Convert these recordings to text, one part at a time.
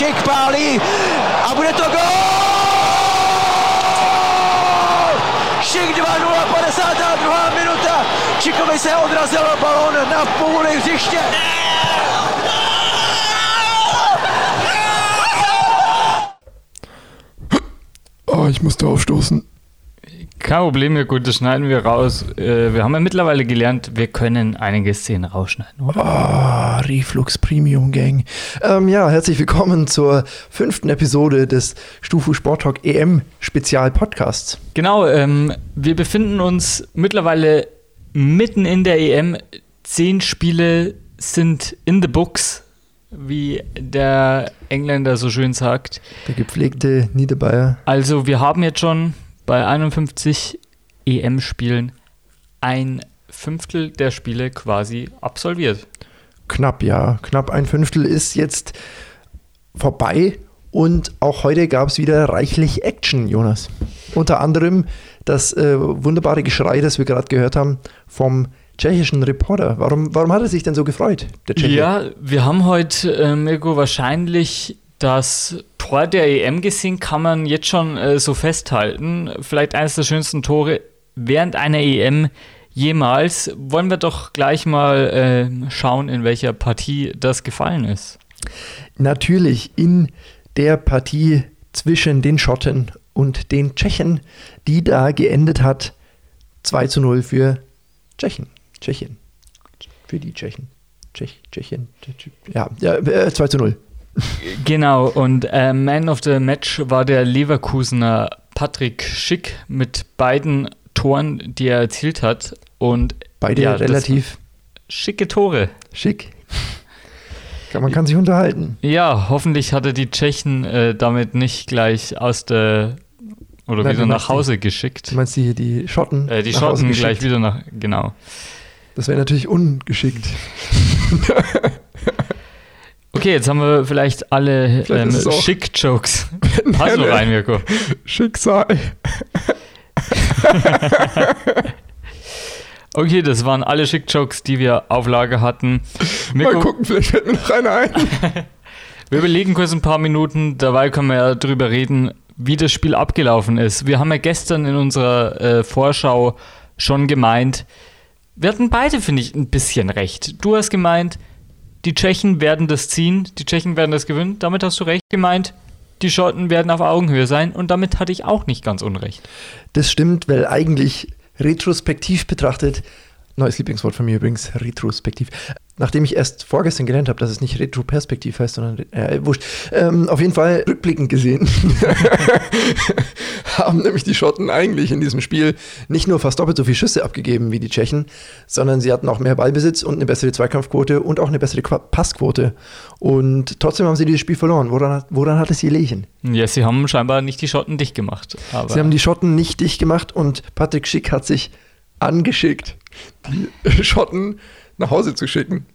Šik pálí a bude to gol! Šik 2-0, 52. minuta. Čikovi se odrazil balón na půli hřiště. Oh, ich musste aufstoßen. Kein Problem, ja gut, das schneiden wir raus. Äh, wir haben ja mittlerweile gelernt, wir können einige Szenen rausschneiden, oder? Ah, Reflux Premium Gang. Ähm, ja, herzlich willkommen zur fünften Episode des Stufu Sport Talk EM Spezial Podcasts. Genau, ähm, wir befinden uns mittlerweile mitten in der EM. Zehn Spiele sind in the books, wie der Engländer so schön sagt. Der gepflegte Niederbayer. Also wir haben jetzt schon bei 51 EM-Spielen ein Fünftel der Spiele quasi absolviert. Knapp, ja. Knapp ein Fünftel ist jetzt vorbei. Und auch heute gab es wieder reichlich Action, Jonas. Unter anderem das äh, wunderbare Geschrei, das wir gerade gehört haben, vom tschechischen Reporter. Warum, warum hat er sich denn so gefreut, der Tscheche? Ja, wir haben heute, äh, Mirko, wahrscheinlich das Tor der EM gesehen, kann man jetzt schon äh, so festhalten. Vielleicht eines der schönsten Tore während einer EM jemals. Wollen wir doch gleich mal äh, schauen, in welcher Partie das gefallen ist. Natürlich in der Partie zwischen den Schotten und den Tschechen, die da geendet hat 2 zu 0 für Tschechen. Tschechien. Für die Tschechen. Tschech, Tschechien. Ja, ja äh, 2 zu 0. Genau, und äh, Man of the Match war der Leverkusener Patrick Schick mit beiden Toren, die er erzielt hat. Und beide ja, relativ schicke Tore. Schick. Man kann sich unterhalten. Ja, hoffentlich hat er die Tschechen äh, damit nicht gleich aus der oder Nein, wieder nach Hause die, geschickt. Du meinst die, die Schotten? Äh, die Schotten gleich wieder nach, genau. Das wäre natürlich ungeschickt. Okay, jetzt haben wir vielleicht alle ähm, Schick-Jokes. Pass du rein, Mirko. Schicksal. okay, das waren alle Schick-Jokes, die wir auf Lager hatten. Mirko, Mal gucken, vielleicht fällt mir noch einer ein. wir überlegen kurz ein paar Minuten, dabei können wir ja drüber reden, wie das Spiel abgelaufen ist. Wir haben ja gestern in unserer äh, Vorschau schon gemeint, wir hatten beide, finde ich, ein bisschen recht. Du hast gemeint, die Tschechen werden das ziehen, die Tschechen werden das gewinnen. Damit hast du recht gemeint. Die Schotten werden auf Augenhöhe sein und damit hatte ich auch nicht ganz unrecht. Das stimmt, weil eigentlich retrospektiv betrachtet Neues Lieblingswort von mir übrigens, retrospektiv. Nachdem ich erst vorgestern gelernt habe, dass es nicht retroperspektiv heißt, sondern, äh, wurscht. Ähm, auf jeden Fall rückblickend gesehen, haben nämlich die Schotten eigentlich in diesem Spiel nicht nur fast doppelt so viele Schüsse abgegeben wie die Tschechen, sondern sie hatten auch mehr Ballbesitz und eine bessere Zweikampfquote und auch eine bessere Passquote. Und trotzdem haben sie dieses Spiel verloren. Woran, woran hat es ihr Lehen? Ja, sie haben scheinbar nicht die Schotten dicht gemacht. sie haben die Schotten nicht dicht gemacht und Patrick Schick hat sich angeschickt, die Schotten nach Hause zu schicken.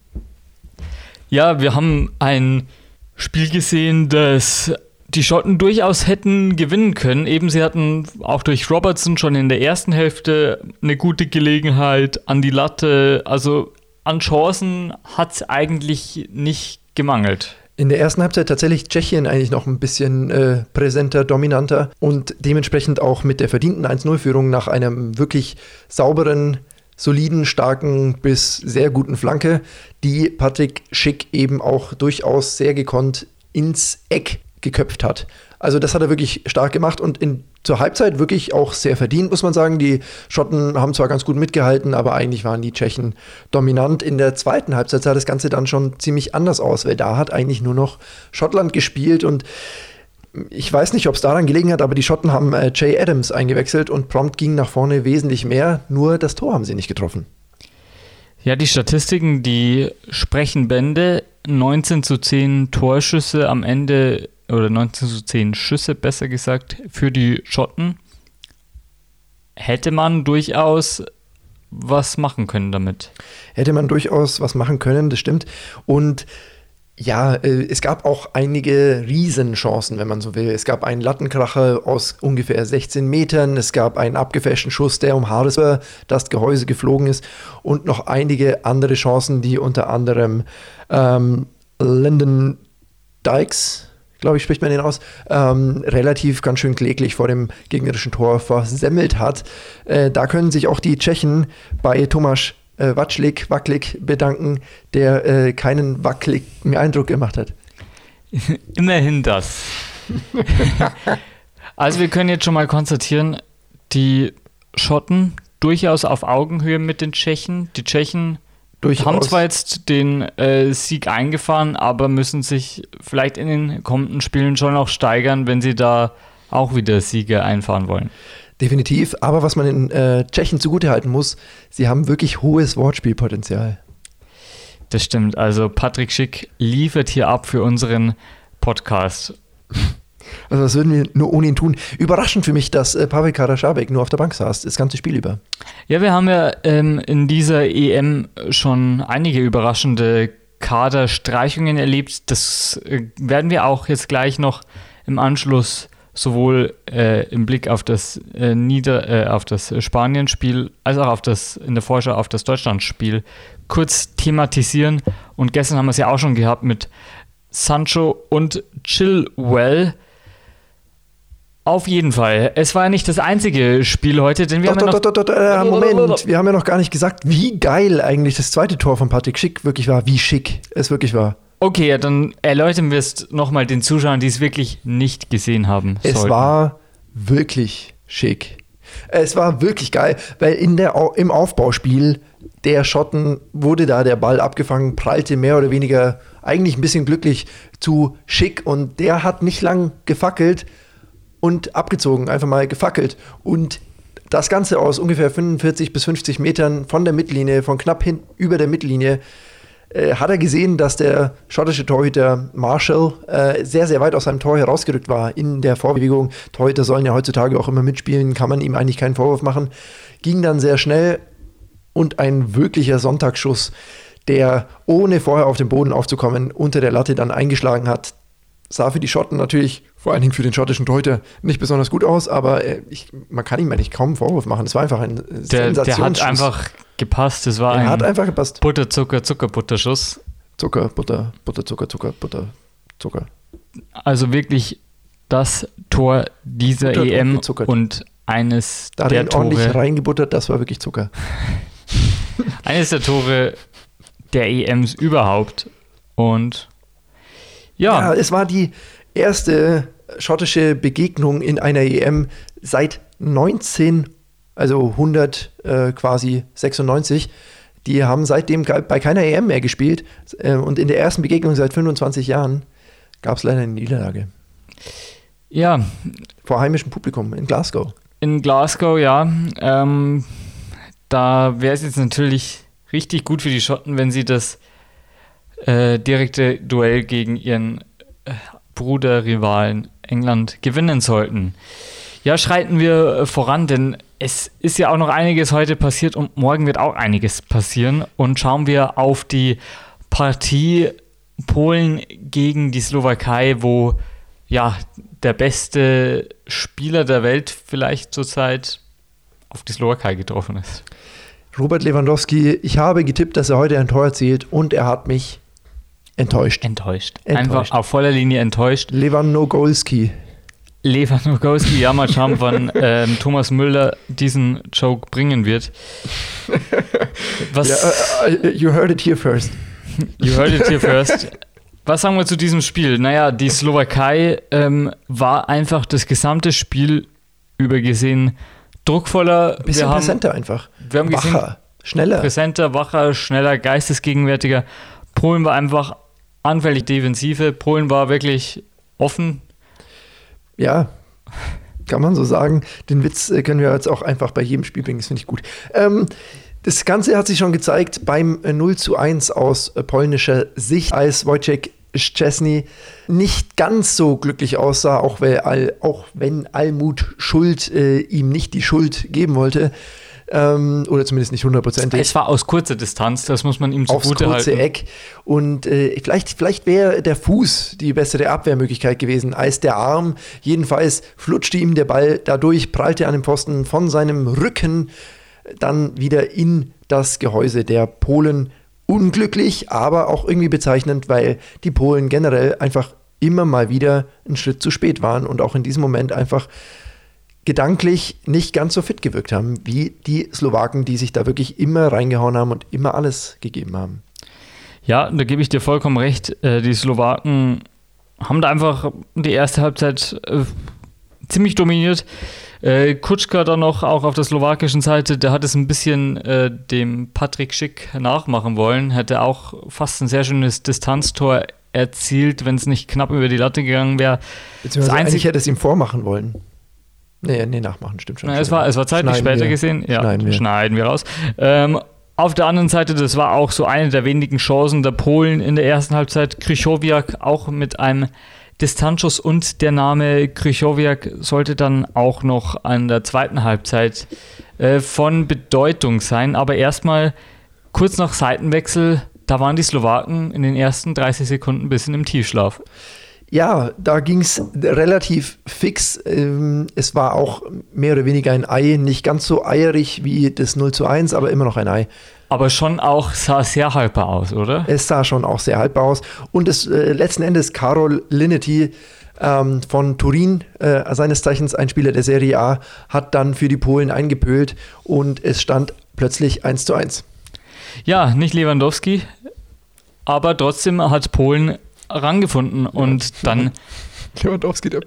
Ja, wir haben ein Spiel gesehen, das die Schotten durchaus hätten gewinnen können. Eben sie hatten auch durch Robertson schon in der ersten Hälfte eine gute Gelegenheit an die Latte. Also an Chancen hat es eigentlich nicht gemangelt. In der ersten Halbzeit tatsächlich Tschechien eigentlich noch ein bisschen äh, präsenter, dominanter und dementsprechend auch mit der verdienten 1-0-Führung nach einem wirklich sauberen, soliden, starken bis sehr guten Flanke, die Patrick Schick eben auch durchaus sehr gekonnt ins Eck geköpft hat. Also das hat er wirklich stark gemacht und in, zur Halbzeit wirklich auch sehr verdient, muss man sagen. Die Schotten haben zwar ganz gut mitgehalten, aber eigentlich waren die Tschechen dominant. In der zweiten Halbzeit sah das Ganze dann schon ziemlich anders aus, weil da hat eigentlich nur noch Schottland gespielt und ich weiß nicht, ob es daran gelegen hat, aber die Schotten haben äh, Jay Adams eingewechselt und prompt ging nach vorne wesentlich mehr, nur das Tor haben sie nicht getroffen. Ja, die Statistiken, die sprechen Bände. 19 zu 10 Torschüsse am Ende oder 19 zu 10 Schüsse, besser gesagt, für die Schotten. Hätte man durchaus was machen können damit. Hätte man durchaus was machen können, das stimmt. Und ja, äh, es gab auch einige Riesenchancen, wenn man so will. Es gab einen Lattenkracher aus ungefähr 16 Metern, es gab einen abgefälschten Schuss, der um Haares das Gehäuse geflogen ist und noch einige andere Chancen, die unter anderem ähm, Lyndon Dykes, glaube ich, spricht man den aus, ähm, relativ ganz schön kläglich vor dem gegnerischen Tor versemmelt hat. Äh, da können sich auch die Tschechen bei Tomasz äh, Watschlik, Wacklik bedanken, der äh, keinen wackeligen Eindruck gemacht hat. Immerhin das. also wir können jetzt schon mal konstatieren, die Schotten durchaus auf Augenhöhe mit den Tschechen. Die Tschechen durchaus. haben zwar jetzt den äh, Sieg eingefahren, aber müssen sich vielleicht in den kommenden Spielen schon noch steigern, wenn sie da auch wieder Siege einfahren wollen. Definitiv, aber was man den äh, Tschechen zugutehalten muss, sie haben wirklich hohes Wortspielpotenzial. Das stimmt, also Patrick Schick liefert hier ab für unseren Podcast. Also was würden wir nur ohne ihn tun? Überraschend für mich, dass äh, Pavel Karaschabek nur auf der Bank saß, das ganze Spiel über. Ja, wir haben ja ähm, in dieser EM schon einige überraschende Kaderstreichungen erlebt. Das äh, werden wir auch jetzt gleich noch im Anschluss sowohl äh, im Blick auf das äh, Nieder, äh, auf das Spanien-Spiel als auch auf das in der Vorschau auf das Deutschland-Spiel kurz thematisieren. Und gestern haben wir es ja auch schon gehabt mit Sancho und Chilwell. Auf jeden Fall. Es war ja nicht das einzige Spiel heute, denn wir doch, haben doch, ja noch doch, doch, äh, Moment, wir haben ja noch gar nicht gesagt, wie geil eigentlich das zweite Tor von Patrick Schick wirklich war, wie schick es wirklich war. Okay, dann erläutern wir es nochmal den Zuschauern, die es wirklich nicht gesehen haben. Es sollten. war wirklich schick. Es war wirklich geil, weil in der, im Aufbauspiel der Schotten wurde da der Ball abgefangen, prallte mehr oder weniger eigentlich ein bisschen glücklich zu Schick und der hat nicht lang gefackelt und abgezogen, einfach mal gefackelt und das Ganze aus ungefähr 45 bis 50 Metern von der Mittellinie, von knapp hin über der Mittellinie, äh, hat er gesehen, dass der schottische Torhüter Marshall äh, sehr, sehr weit aus seinem Tor herausgerückt war in der Vorbewegung. Torhüter sollen ja heutzutage auch immer mitspielen, kann man ihm eigentlich keinen Vorwurf machen. Ging dann sehr schnell und ein wirklicher Sonntagsschuss, der ohne vorher auf den Boden aufzukommen unter der Latte dann eingeschlagen hat. Sah für die Schotten natürlich, vor allen Dingen für den schottischen Torhüter, nicht besonders gut aus, aber äh, ich, man kann ihm eigentlich kaum einen Vorwurf machen. Es war einfach ein der, der hat einfach gepasst. Es war der ein hat einfach gepasst. Butter, Zucker, Zucker, Butterschuss. Zucker, Butter, Butter, Zucker, Zucker, Butter, Zucker. Also wirklich das Tor dieser Butter EM und eines da der Tore. ordentlich reingebuttert, das war wirklich Zucker. Eines der Tore der EMs überhaupt. Und ja. ja. es war die erste schottische Begegnung in einer EM seit 19, also 100 äh, quasi 96. Die haben seitdem bei keiner EM mehr gespielt. Äh, und in der ersten Begegnung seit 25 Jahren gab es leider eine Niederlage. Ja. Vor heimischem Publikum in Glasgow. In Glasgow, ja. Ähm, da wäre es jetzt natürlich richtig gut für die Schotten, wenn sie das äh, direkte Duell gegen ihren äh, Bruderrivalen England gewinnen sollten. Ja, schreiten wir äh, voran, denn es ist ja auch noch einiges heute passiert und morgen wird auch einiges passieren. Und schauen wir auf die Partie Polen gegen die Slowakei, wo ja der beste Spieler der Welt vielleicht zurzeit auf die Slowakei getroffen ist. Robert Lewandowski, ich habe getippt, dass er heute ein Tor erzielt und er hat mich enttäuscht. Enttäuscht. enttäuscht. Einfach auf voller Linie enttäuscht. Lewandowski. Lewandowski, ja, mal schauen, wann ähm, Thomas Müller diesen Joke bringen wird. Was, ja, uh, you heard it here first. You heard it here first. Was sagen wir zu diesem Spiel? Naja, die Slowakei ähm, war einfach das gesamte Spiel über gesehen druckvoller. Ein bisschen wir präsenter einfach. Wir haben wacher, gesehen, schneller. Präsenter, wacher, schneller, geistesgegenwärtiger. Polen war einfach anfällig Defensive. Polen war wirklich offen. Ja, kann man so sagen. Den Witz äh, können wir jetzt auch einfach bei jedem Spiel bringen, das finde ich gut. Ähm, das Ganze hat sich schon gezeigt beim 0 äh, zu 1 aus äh, polnischer Sicht, als Wojciech Szczesny nicht ganz so glücklich aussah, auch, weil, auch wenn Almut Schuld äh, ihm nicht die Schuld geben wollte. Ähm, oder zumindest nicht hundertprozentig. Es war aus kurzer Distanz, das muss man ihm zugute halten. Aufs kurze Eck. Und äh, vielleicht, vielleicht wäre der Fuß die bessere Abwehrmöglichkeit gewesen als der Arm. Jedenfalls flutschte ihm der Ball dadurch, prallte an dem Pfosten von seinem Rücken dann wieder in das Gehäuse der Polen unglücklich, aber auch irgendwie bezeichnend, weil die Polen generell einfach immer mal wieder einen Schritt zu spät waren und auch in diesem Moment einfach gedanklich nicht ganz so fit gewirkt haben wie die Slowaken, die sich da wirklich immer reingehauen haben und immer alles gegeben haben. Ja, da gebe ich dir vollkommen recht. Äh, die Slowaken haben da einfach die erste Halbzeit äh, ziemlich dominiert. Äh, Kutschka dann noch auch auf der slowakischen Seite, der hat es ein bisschen äh, dem Patrick Schick nachmachen wollen, hätte auch fast ein sehr schönes Distanztor erzielt, wenn es nicht knapp über die Latte gegangen wäre. Beziehungsweise eigentlich hätte es ihm vormachen wollen. Nee, nee, nachmachen, stimmt schon. Na, es, war, es war zeitlich Schneiden später wir. gesehen. Ja, Schneiden wir. schneiden wir raus. Ähm, auf der anderen Seite, das war auch so eine der wenigen Chancen der Polen in der ersten Halbzeit. Krychowiak auch mit einem Distanzschuss und der Name Krychowiak sollte dann auch noch an der zweiten Halbzeit äh, von Bedeutung sein. Aber erstmal kurz nach Seitenwechsel, da waren die Slowaken in den ersten 30 Sekunden ein bisschen im Tiefschlaf. Ja, da ging es relativ fix. Ähm, Es war auch mehr oder weniger ein Ei, nicht ganz so eierig wie das 0 zu 1, aber immer noch ein Ei. Aber schon auch sah sehr haltbar aus, oder? Es sah schon auch sehr haltbar aus. Und es, äh, letzten Endes Karol Linetti ähm, von Turin, äh, seines Zeichens ein Spieler der Serie A, hat dann für die Polen eingepölt und es stand plötzlich 1 zu 1. Ja, nicht Lewandowski, aber trotzdem hat Polen rangefunden und dann Lewandowski, der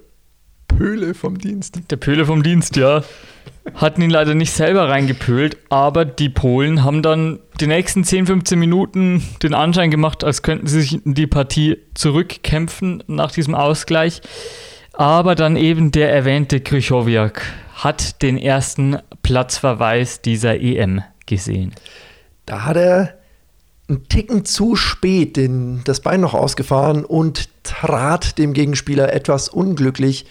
Pöhle vom Dienst. der Pöhle vom Dienst, ja, hatten ihn leider nicht selber reingepölt, aber die Polen haben dann die nächsten 10, 15 Minuten den Anschein gemacht, als könnten sie sich in die Partie zurückkämpfen nach diesem Ausgleich. Aber dann eben der erwähnte Krychowiak hat den ersten Platzverweis dieser EM gesehen. Da hat er einen Ticken zu spät den, das Bein noch ausgefahren und trat dem Gegenspieler etwas unglücklich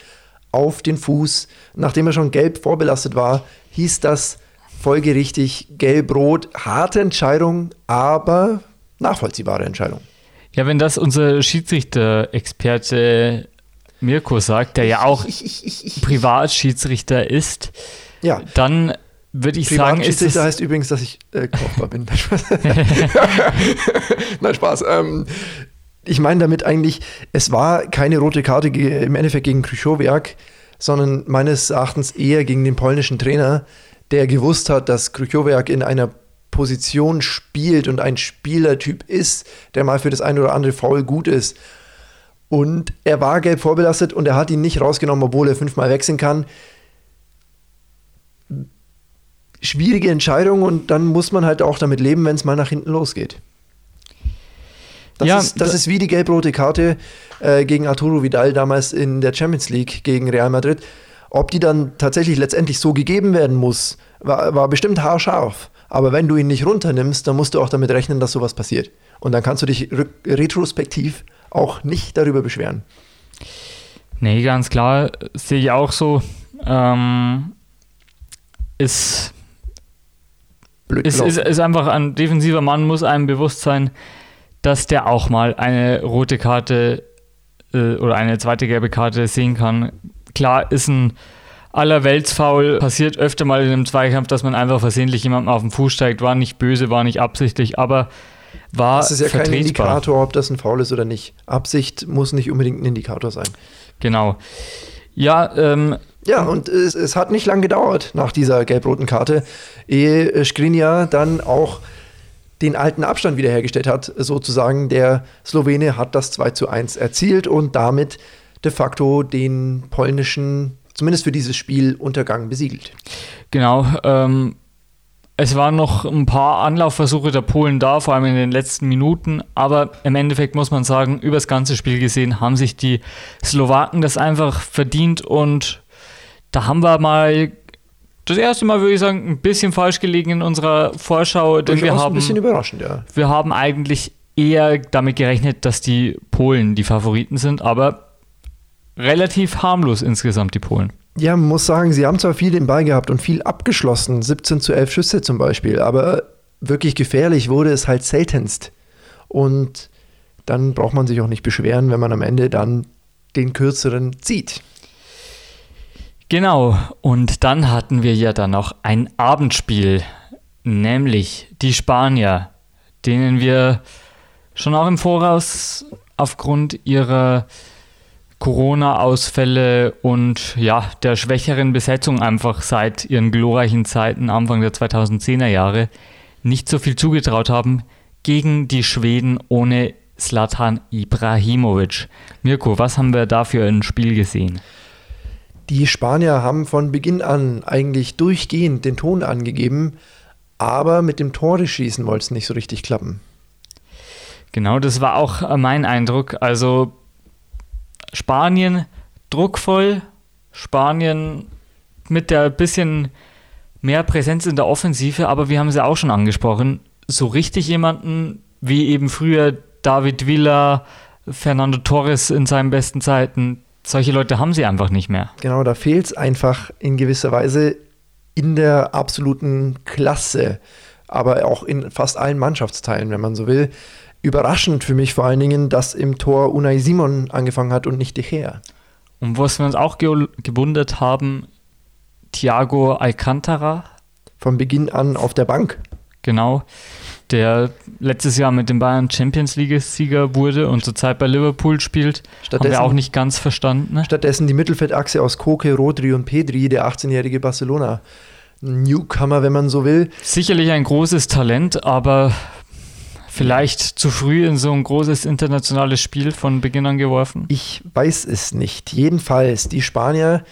auf den Fuß. Nachdem er schon gelb vorbelastet war, hieß das folgerichtig gelb-rot. Harte Entscheidung, aber nachvollziehbare Entscheidung. Ja, wenn das unser Schiedsrichter-Experte Mirko sagt, der ja auch Privatschiedsrichter ist, Ja, dann würde ich sagen, ist es, heißt übrigens, dass ich äh, kaufbar bin. Nein, Spaß. Ähm, ich meine damit eigentlich, es war keine rote Karte im Endeffekt gegen Krychowiak, sondern meines Erachtens eher gegen den polnischen Trainer, der gewusst hat, dass Krychowiak in einer Position spielt und ein Spielertyp ist, der mal für das eine oder andere Foul gut ist. Und er war gelb vorbelastet und er hat ihn nicht rausgenommen, obwohl er fünfmal wechseln kann schwierige Entscheidung und dann muss man halt auch damit leben, wenn es mal nach hinten losgeht. Das, Ja, ist, das da- ist wie die gelb-rote Karte äh, gegen Arturo Vidal damals in der Champions League gegen Real Madrid. Ob die dann tatsächlich letztendlich so gegeben werden muss, war, war bestimmt haarscharf. Aber wenn du ihn nicht runternimmst, dann musst du auch damit rechnen, dass sowas passiert. Und dann kannst du dich retrospektiv auch nicht darüber beschweren. nee, ganz klar, sehe ich auch so. Ähm, ist, Blöd ist, gelaufen. ist, ist einfach ein defensiver Mann, muss einem bewusst sein, dass der auch mal eine rote Karte äh, oder eine zweite gelbe Karte sehen kann. Klar, ist ein Allerweltsfoul, passiert öfter mal in einem Zweikampf, dass man einfach versehentlich jemandem auf den Fuß steigt, war nicht böse, war nicht absichtlich, aber war das ist ja kein vertretbar. Indikator, ob das ein Foul ist oder nicht. Absicht muss nicht unbedingt ein Indikator sein. Genau. Ja, ähm, Ja, und es, es hat nicht lang gedauert nach dieser gelb-roten Karte, ehe Skriniar dann auch den alten Abstand wiederhergestellt hat, sozusagen. Der Slowene hat das 2 zu 1 erzielt und damit de facto den polnischen, zumindest für dieses Spiel, Untergang besiegelt. Genau, ähm, es waren noch ein paar Anlaufversuche der Polen da, vor allem in den letzten Minuten, aber im Endeffekt muss man sagen, über das ganze Spiel gesehen haben sich die Slowaken das einfach verdient und da haben wir mal das erste Mal, würde ich sagen, ein bisschen falsch gelegen in unserer Vorschau, denn wir Durchaus ein haben, bisschen überraschend, ja. wir haben eigentlich eher damit gerechnet, dass die Polen die Favoriten sind, aber relativ harmlos insgesamt die Polen. Ja, man muss sagen, sie haben zwar viel den Ball gehabt und viel abgeschlossen, 17 zu 11 Schüsse zum Beispiel, aber wirklich gefährlich wurde es halt seltenst. Und dann braucht man sich auch nicht beschweren, wenn man am Ende dann den kürzeren zieht. Genau, und dann hatten wir ja dann noch ein Abendspiel, nämlich die Spanier, denen wir schon auch im Voraus aufgrund ihrer Corona-Ausfälle und ja, der schwächeren Besetzung einfach seit ihren glorreichen Zeiten Anfang der 2010er Jahre nicht so viel zugetraut haben gegen die Schweden ohne Slatan Ibrahimovic. Mirko, was haben wir da für ein Spiel gesehen? Die Spanier haben von Beginn an eigentlich durchgehend den Ton angegeben, aber mit dem Tore schießen wollte es nicht so richtig klappen. Genau, das war auch mein Eindruck. Also Spanien druckvoll, Spanien mit der bisschen mehr Präsenz in der Offensive, aber wir haben sie auch schon angesprochen, so richtig jemanden wie eben früher David Villa, Fernando Torres in seinen besten Zeiten, solche Leute haben sie einfach nicht mehr. Genau, da fehlt es einfach in gewisser Weise in der absoluten Klasse, aber auch in fast allen Mannschaftsteilen, wenn man so will. Überraschend für mich vor allen Dingen, dass im Tor Unai Simon angefangen hat und nicht De Gea. Und was wir uns auch ge gewundert haben, Thiago Alcantara. Von Beginn an auf der Bank. Genau der letztes Jahr mit dem Bayern Champions League-Sieger wurde und zurzeit bei Liverpool spielt, haben wir auch nicht ganz verstanden. Ne? Stattdessen die Mittelfeldachse aus Koke, Rodri und Pedri, der 18-jährige Barcelona. Newcomer, wenn man so will. Sicherlich ein großes Talent, aber vielleicht zu früh in so ein großes internationales Spiel von Beginn an geworfen? Ich weiß es nicht. Jedenfalls, die Spanier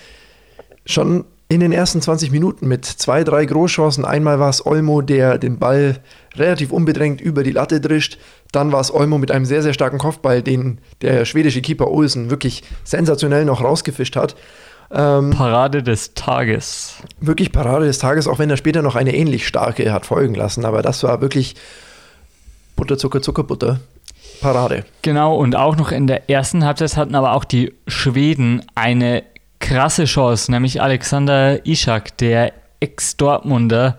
schon in den ersten 20 Minuten mit zwei, drei Großchancen. Einmal war es Olmo, der den Ball relativ unbedrängt über die Latte drischt. Dann war es Olmo mit einem sehr, sehr starken Kopfball, den der schwedische Keeper Olsen wirklich sensationell noch rausgefischt hat. Ähm, Parade des Tages. Wirklich Parade des Tages, auch wenn er später noch eine ähnlich starke hat folgen lassen. Aber das war wirklich Butter, Zucker, Zuckerbutter. Parade. Genau, und auch noch in der ersten Halbzeit hatten aber auch die Schweden eine krasse Chance, nämlich Alexander Ishak, der Ex-Dortmunder,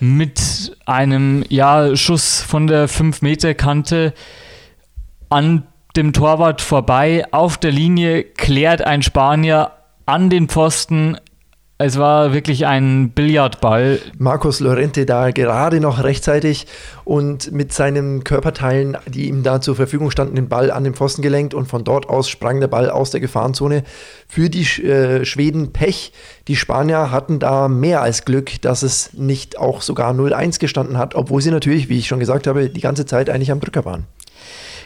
mit einem ja, Schuss von der 5-Meter-Kante an dem Torwart vorbei, auf der Linie klärt ein Spanier an den Pfosten es war wirklich ein Billardball. Markus Lorente da gerade noch rechtzeitig und mit seinen Körperteilen, die ihm da zur Verfügung standen, den Ball an den Pfosten gelenkt und von dort aus sprang der Ball aus der Gefahrenzone. Für die äh, Schweden Pech. Die Spanier hatten da mehr als Glück, dass es nicht auch sogar 0-1 gestanden hat, obwohl sie natürlich, wie ich schon gesagt habe, die ganze Zeit eigentlich am Drücker waren.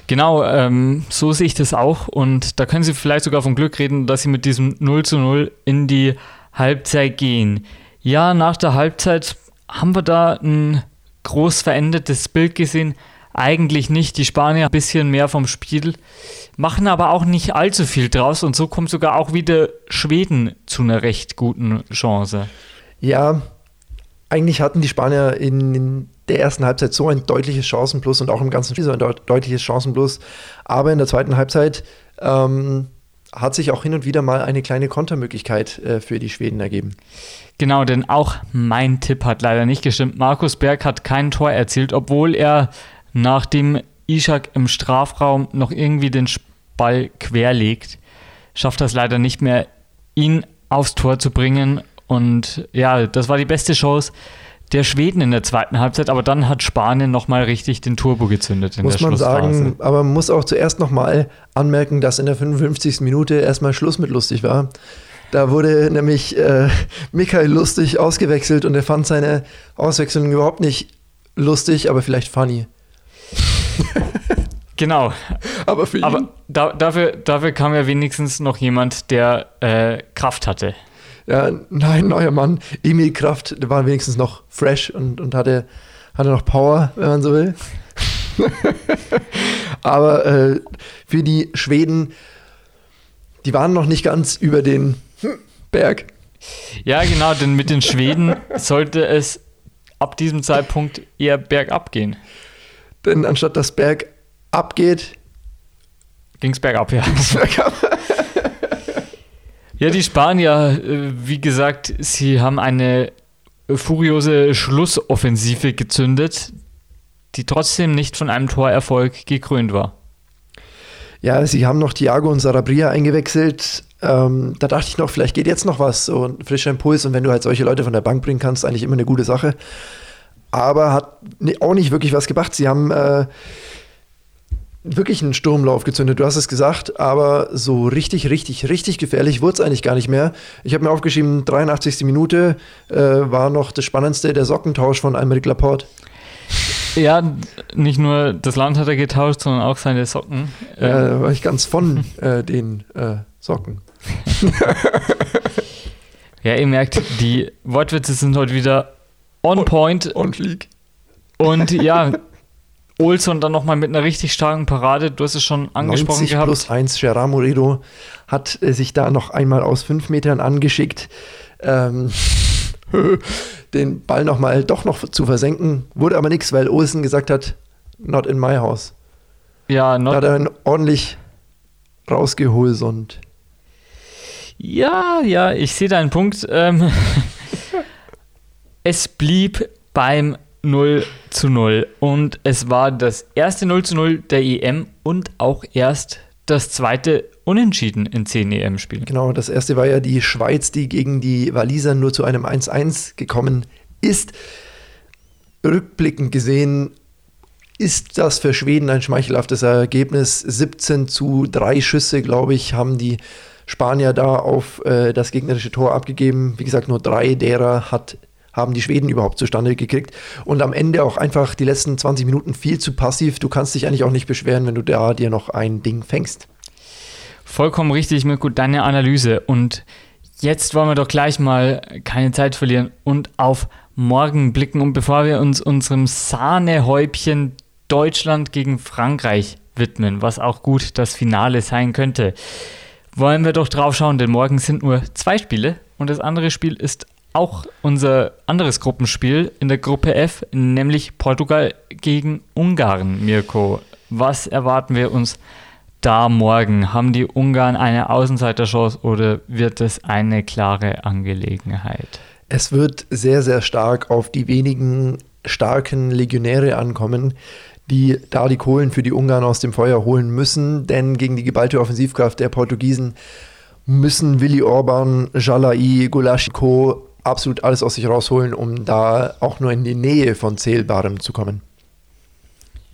Genau, ähm, so sehe ich das auch. Und da können Sie vielleicht sogar vom Glück reden, dass Sie mit diesem 0 zu 0 in die Halbzeit gehen. Ja, nach der Halbzeit haben wir da ein groß verändertes Bild gesehen. Eigentlich nicht. Die Spanier ein bisschen mehr vom Spiel, machen aber auch nicht allzu viel draus und so kommt sogar auch wieder Schweden zu einer recht guten Chance. Ja, eigentlich hatten die Spanier in der ersten Halbzeit so ein deutliches Chancenplus und auch im ganzen Spiel so ein deutliches Chancenplus. Aber in der zweiten Halbzeit ähm, hat sich auch hin und wieder mal eine kleine Kontermöglichkeit äh, für die Schweden ergeben. Genau, denn auch mein Tipp hat leider nicht gestimmt. Markus Berg hat kein Tor erzielt, obwohl er nach dem Ishak im Strafraum noch irgendwie den Ball querlegt. Schafft das leider nicht mehr, ihn aufs Tor zu bringen. Und ja, das war die beste Chance der Schweden in der zweiten Halbzeit, aber dann hat Spanien nochmal richtig den Turbo gezündet in muss der man sagen, aber man muss auch zuerst nochmal anmerken, dass in der 55. Minute erstmal Schluss mit lustig war. Da wurde nämlich äh, Michael Lustig ausgewechselt und er fand seine Auswechslung überhaupt nicht lustig, aber vielleicht funny. Genau. Aber für ihn. Aber da, dafür, dafür kam ja wenigstens noch jemand, der äh, Kraft hatte. Ja, nein, neuer Mann. Emil Kraft, der war wenigstens noch fresh und, und hatte, hatte noch Power, wenn man so will. Aber äh, für die Schweden, die waren noch nicht ganz über den Berg. Ja, genau, denn mit den Schweden sollte es ab diesem Zeitpunkt eher bergab gehen. Denn anstatt dass Berg abgeht, ging es bergab, ja. Bergab. Ja, die Spanier, äh, wie gesagt, sie haben eine furiose Schlussoffensive gezündet, die trotzdem nicht von einem Torerfolg gekrönt war. Ja, sie haben noch Thiago und Sarabria eingewechselt. Ähm, da dachte ich noch, vielleicht geht jetzt noch was, so ein frischer Impuls. Und wenn du halt solche Leute von der Bank bringen kannst, eigentlich immer eine gute Sache. Aber hat auch nicht wirklich was gebracht. Sie haben äh, wirklich einen Sturmlauf gezündet. Du hast es gesagt, aber so richtig, richtig, richtig gefährlich wurde es eigentlich gar nicht mehr. Ich habe mir aufgeschrieben, 83. Minute äh, war noch das Spannendste, der Sockentausch von Almeric Laporte. Ja, nicht nur das Land hat er getauscht, sondern auch seine Socken. Ja, da war ich ganz von äh, den äh, Socken. ja, ihr merkt, die Wortwitze sind heute wieder on point. On fleek. Und ja, Olson dann nochmal mit einer richtig starken Parade. Du hast es schon angesprochen 90 gehabt. plus 1, Gerard Moredo hat äh, sich da noch einmal aus fünf Metern angeschickt. Ähm, den Ball nochmal doch noch zu versenken. Wurde aber nichts, weil Olsen gesagt hat, not in my house. Ja, Da not, hat er ihn ordentlich rausgeholt und ja, ja, ich sehe deinen Punkt. Ähm, es blieb beim 0 zu 0 und es war das erste 0 zu 0 der EM und auch erst das zweite Unentschieden in 10 EM-Spielen. genau, das erste war ja die Schweiz, die gegen die Waliser nur zu einem 1-1 gekommen ist. Rückblickend gesehen ist das für Schweden ein schmeichelhaftes Ergebnis. 17 zu 3 Schüsse, glaube ich, haben die Spanier da auf äh, das gegnerische Tor abgegeben. Wie gesagt, nur drei derer hat, haben die Schweden überhaupt zustande gekriegt. Und am Ende auch einfach die letzten 20 Minuten viel zu passiv. Du kannst dich eigentlich auch nicht beschweren, wenn du da dir noch ein Ding fängst. Vollkommen richtig, Mirko, deine Analyse. Und jetzt wollen wir doch gleich mal keine Zeit verlieren und auf morgen blicken. Und bevor wir uns unserem Sahnehäubchen Deutschland gegen Frankreich widmen, was auch gut das Finale sein könnte, wollen wir doch drauf schauen, denn morgen sind nur zwei Spiele und das andere Spiel ist auch unser anderes Gruppenspiel in der Gruppe F, nämlich Portugal gegen Ungarn, Mirko. Was erwarten wir uns da morgen? Haben die Ungarn eine Außenseiterchance oder wird es eine klare Angelegenheit? Es wird sehr, sehr stark auf die wenigen starken Legionäre ankommen, die da die Kohlen für die Ungarn aus dem Feuer holen müssen, denn gegen die geballte Offensivkraft der Portugiesen müssen Willi Orban, Jalai, Gulaschko absolut alles aus sich rausholen, um da auch nur in die Nähe von Zählbarem zu kommen.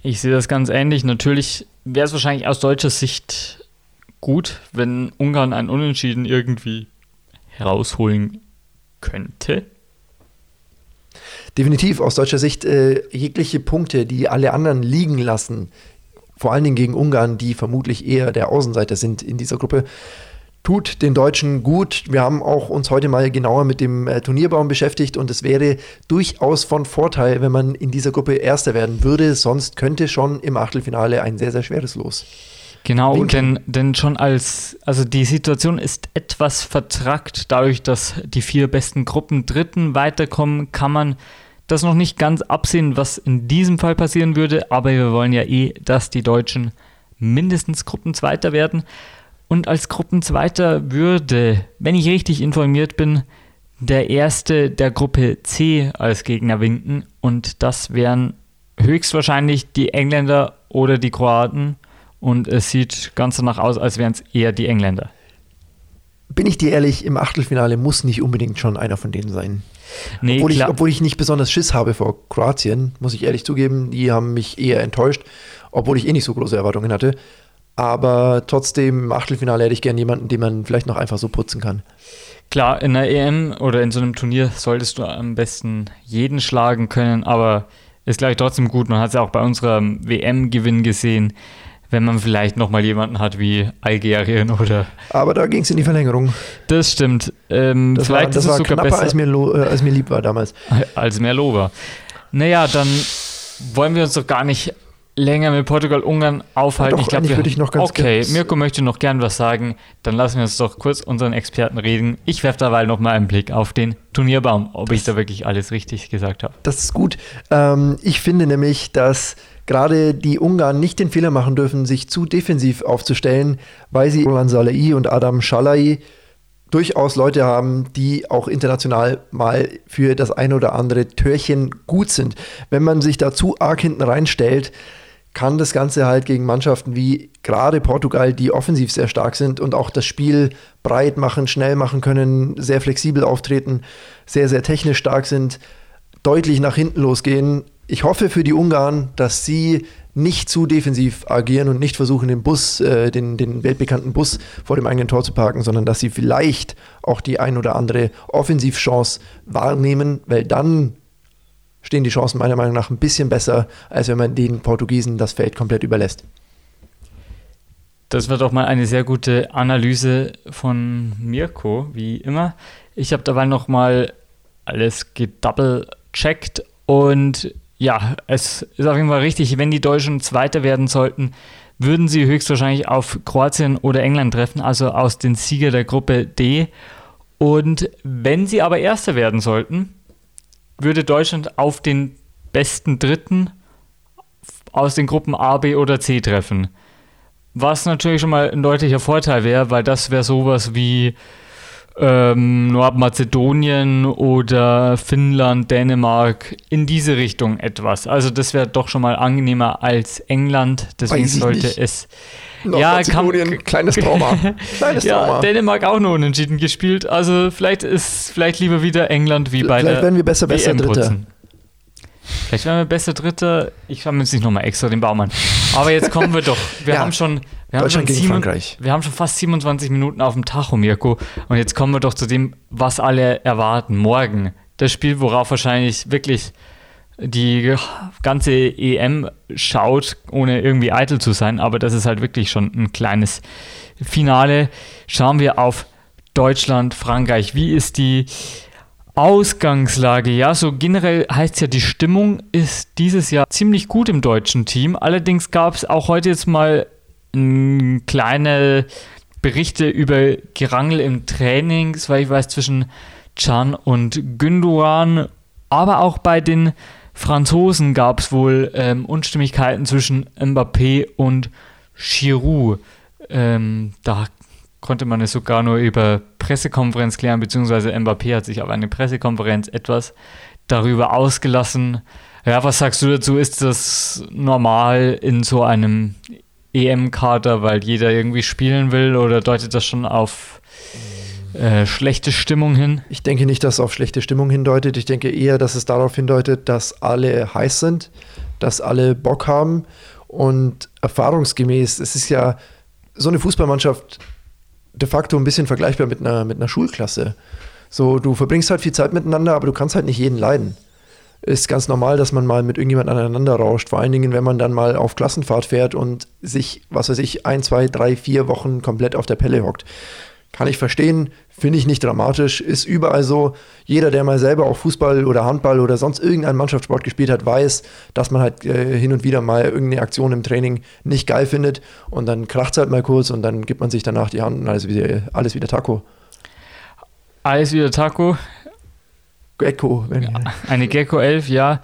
Ich sehe das ganz ähnlich. Natürlich wäre es wahrscheinlich aus deutscher Sicht gut, wenn Ungarn ein Unentschieden irgendwie herausholen könnte. Definitiv aus deutscher Sicht äh, jegliche Punkte, die alle anderen liegen lassen, vor allen Dingen gegen Ungarn, die vermutlich eher der Außenseiter sind in dieser Gruppe, tut den Deutschen gut. Wir haben auch uns heute mal genauer mit dem äh, Turnierbaum beschäftigt und es wäre durchaus von Vorteil, wenn man in dieser Gruppe Erster werden würde. Sonst könnte schon im Achtelfinale ein sehr, sehr schweres Los. Genau, Winken. denn, denn schon als, also die Situation ist etwas vertrackt. Dadurch, dass die vier besten Gruppen Dritten weiterkommen, kann man das noch nicht ganz absehen, was in diesem Fall passieren würde. Aber wir wollen ja eh, dass die Deutschen mindestens Gruppenzweiter werden. Und als Gruppenzweiter würde, wenn ich richtig informiert bin, der erste der Gruppe C als Gegner winken. Und das wären höchstwahrscheinlich die Engländer oder die Kroaten. Und es sieht ganz danach aus, als wären es eher die Engländer. Bin ich dir ehrlich, im Achtelfinale muss nicht unbedingt schon einer von denen sein. Nee, obwohl, ich, obwohl ich nicht besonders Schiss habe vor Kroatien, muss ich ehrlich zugeben. Die haben mich eher enttäuscht, obwohl ich eh nicht so große Erwartungen hatte. Aber trotzdem, im Achtelfinale hätte ich gern jemanden, den man vielleicht noch einfach so putzen kann. Klar, in der EM oder in so einem Turnier solltest du am besten jeden schlagen können, aber ist gleich trotzdem gut. Man hat es ja auch bei unserem WM-Gewinn gesehen, wenn man vielleicht nochmal jemanden hat wie Algerien oder. Aber da ging es in die Verlängerung. Das stimmt. Ähm, Das vielleicht war, das ist war sogar knapper, besser als mir, äh, als mir lieb war damals. als Merlova. Naja, dann wollen wir uns doch gar nicht länger mit Portugal-Ungarn aufhalten. doch, ich glaube, würde ich noch ganz Okay, kurz- Mirko möchte noch gern was sagen. Dann lassen wir uns doch kurz unseren Experten reden. Ich werfe derweil noch mal einen Blick auf den Turnierbaum, ob ich da wirklich alles richtig gesagt habe. Das ist gut. Ähm, ich finde nämlich, dass gerade die Ungarn nicht den Fehler machen dürfen, sich zu defensiv aufzustellen, weil sie Roland Salai und Adam Schalai durchaus Leute haben, die auch international mal für das ein oder andere Törchen gut sind. Wenn man sich da zu arg hinten reinstellt, kann das Ganze halt gegen Mannschaften wie gerade Portugal, die offensiv sehr stark sind und auch das Spiel breit machen, schnell machen können, sehr flexibel auftreten, sehr, sehr technisch stark sind, deutlich nach hinten losgehen. Ich hoffe für die Ungarn, dass sie nicht zu defensiv agieren und nicht versuchen, den Bus, äh, den, den weltbekannten Bus vor dem eigenen Tor zu parken, sondern dass sie vielleicht auch die ein oder andere Offensivchance wahrnehmen, weil dann stehen die Chancen meiner Meinung nach ein bisschen besser, als wenn man den Portugiesen das Feld komplett überlässt. Das wird auch mal eine sehr gute Analyse von Mirko, wie immer. Ich habe dabei nochmal alles gedouble-checkt und ja, es ist auf jeden Fall richtig, wenn die Deutschen Zweiter werden sollten, würden sie höchstwahrscheinlich auf Kroatien oder England treffen, also aus den Sieger der Gruppe D. Und wenn sie aber Erster werden sollten, würde Deutschland auf den besten Dritten aus den Gruppen A, B oder C treffen. Was natürlich schon mal ein deutlicher Vorteil wäre, weil das wäre sowas wie ähm, Nordmazedonien oder Finnland, Dänemark, in diese Richtung etwas. Also das wäre doch schon mal angenehmer als England. Deswegen sollte nicht. es. Ja, kann, kleines Trauma. Kleines ja, Trauma. Dänemark auch nur unentschieden gespielt. Also vielleicht ist vielleicht lieber wieder England wie bei vielleicht werden wir besser, besser Dritter. Vielleicht werden wir besser Dritter. Ich schaue mir jetzt nicht nochmal extra den Baumann. Aber jetzt kommen wir doch. Wir ja. haben schon wir haben, schon Frankreich. wir haben schon fast 27 Minuten auf dem Tacho, Mirko. Und jetzt kommen wir doch zu dem, was alle erwarten. Morgen. Das Spiel, worauf wahrscheinlich wirklich die ganze EM schaut, ohne irgendwie eitel zu sein. Aber das ist halt wirklich schon ein kleines Finale. Schauen wir auf Deutschland, Frankreich. Wie ist die Ausgangslage? Ja, so generell heißt ja, die Stimmung ist dieses Jahr ziemlich gut im deutschen Team. Allerdings gab es auch heute jetzt mal kleine Berichte über Gerangel im Training, weil ich weiß, zwischen Chan und Günduan, aber auch bei den Franzosen gab es wohl ähm, Unstimmigkeiten zwischen Mbappé und Giroud. Ähm, da konnte man es sogar nur über Pressekonferenz klären, beziehungsweise Mbappé hat sich auf eine Pressekonferenz etwas darüber ausgelassen. Ja, was sagst du dazu? Ist das normal in so einem EM-Kader, weil jeder irgendwie spielen will oder deutet das schon auf äh, schlechte Stimmung hin? Ich denke nicht, dass es auf schlechte Stimmung hindeutet. Ich denke eher, dass es darauf hindeutet, dass alle heiß sind, dass alle Bock haben und erfahrungsgemäß, es ist ja so eine Fußballmannschaft de facto ein bisschen vergleichbar mit einer, mit einer Schulklasse. So, du verbringst halt viel Zeit miteinander, aber du kannst halt nicht jeden leiden ist ganz normal, dass man mal mit irgendjemandem aneinander rauscht. Vor allen Dingen, wenn man dann mal auf Klassenfahrt fährt und sich, was weiß ich, ein, zwei, drei, vier Wochen komplett auf der Pelle hockt. Kann ich verstehen, finde ich nicht dramatisch, ist überall so. Jeder, der mal selber auch Fußball oder Handball oder sonst irgendeinen Mannschaftssport gespielt hat, weiß, dass man halt äh, hin und wieder mal irgendeine Aktion im Training nicht geil findet und dann kracht es halt mal kurz und dann gibt man sich danach die Hand und alles wieder, alles wieder Taco. Alles wieder Taco. Gecko. Ja, eine Gecko 11, ja.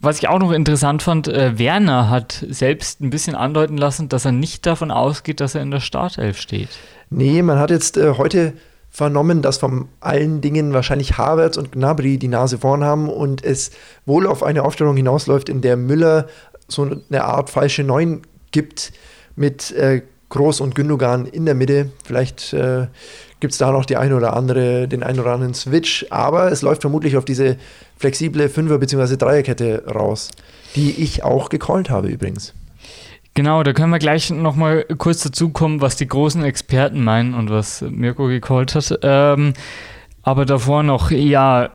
Was ich auch noch interessant fand, äh, Werner hat selbst ein bisschen andeuten lassen, dass er nicht davon ausgeht, dass er in der Startelf steht. Nee, man hat jetzt äh, heute vernommen, dass von allen Dingen wahrscheinlich Havertz und Gnabry die Nase vorn haben und es wohl auf eine Aufstellung hinausläuft, in der Müller so eine Art falsche Neun gibt mit äh, Groß und Gündogan in der Mitte. Vielleicht äh, gibt es da noch die eine oder andere, den einen oder anderen Switch, aber es läuft vermutlich auf diese flexible Fünfer- bzw. Dreierkette raus, die ich auch gecallt habe übrigens. Genau, da können wir gleich nochmal kurz dazu kommen, was die großen Experten meinen und was Mirko gecallt hat. Ähm, aber davor noch, ja.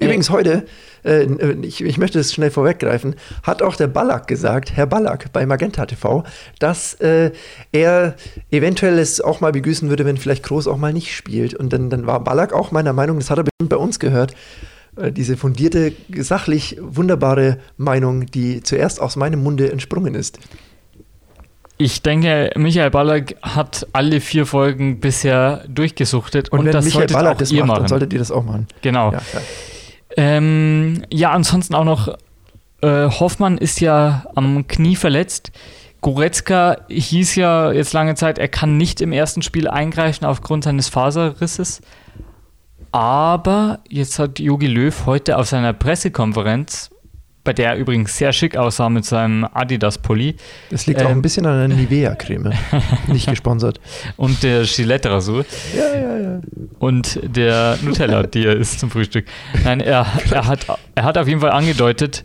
Übrigens heute äh, ich, ich, möchte es schnell vorweggreifen, hat auch der Ballack gesagt, Herr Ballack bei Magenta TV, dass äh, er eventuell es auch mal begrüßen würde, wenn vielleicht Groß auch mal nicht spielt. Und dann, dann war Ballack auch meiner Meinung, das hat er bestimmt bei uns gehört, äh, diese fundierte, sachlich wunderbare Meinung, die zuerst aus meinem Munde entsprungen ist. Ich denke, Michael Ballack hat alle vier Folgen bisher durchgesuchtet und, und wenn das Michael Ballack das macht, machen. dann solltet ihr das auch machen. Genau. Ja. Ähm, ja, ansonsten auch noch, äh, Hoffmann ist ja am Knie verletzt. Goretzka hieß ja jetzt lange Zeit, er kann nicht im ersten Spiel eingreifen aufgrund seines Faserrisses. Aber jetzt hat Jogi Löw heute auf seiner Pressekonferenz, bei der er übrigens sehr schick aussah mit seinem Adidas-Pulli. Das liegt ähm, auch ein bisschen an der Nivea-Creme. nicht gesponsert. Und der Gillette-Rasur. Ja, ja, ja. Und der Nutella, die er isst zum Frühstück. Nein, er, er, hat, er hat auf jeden Fall angedeutet,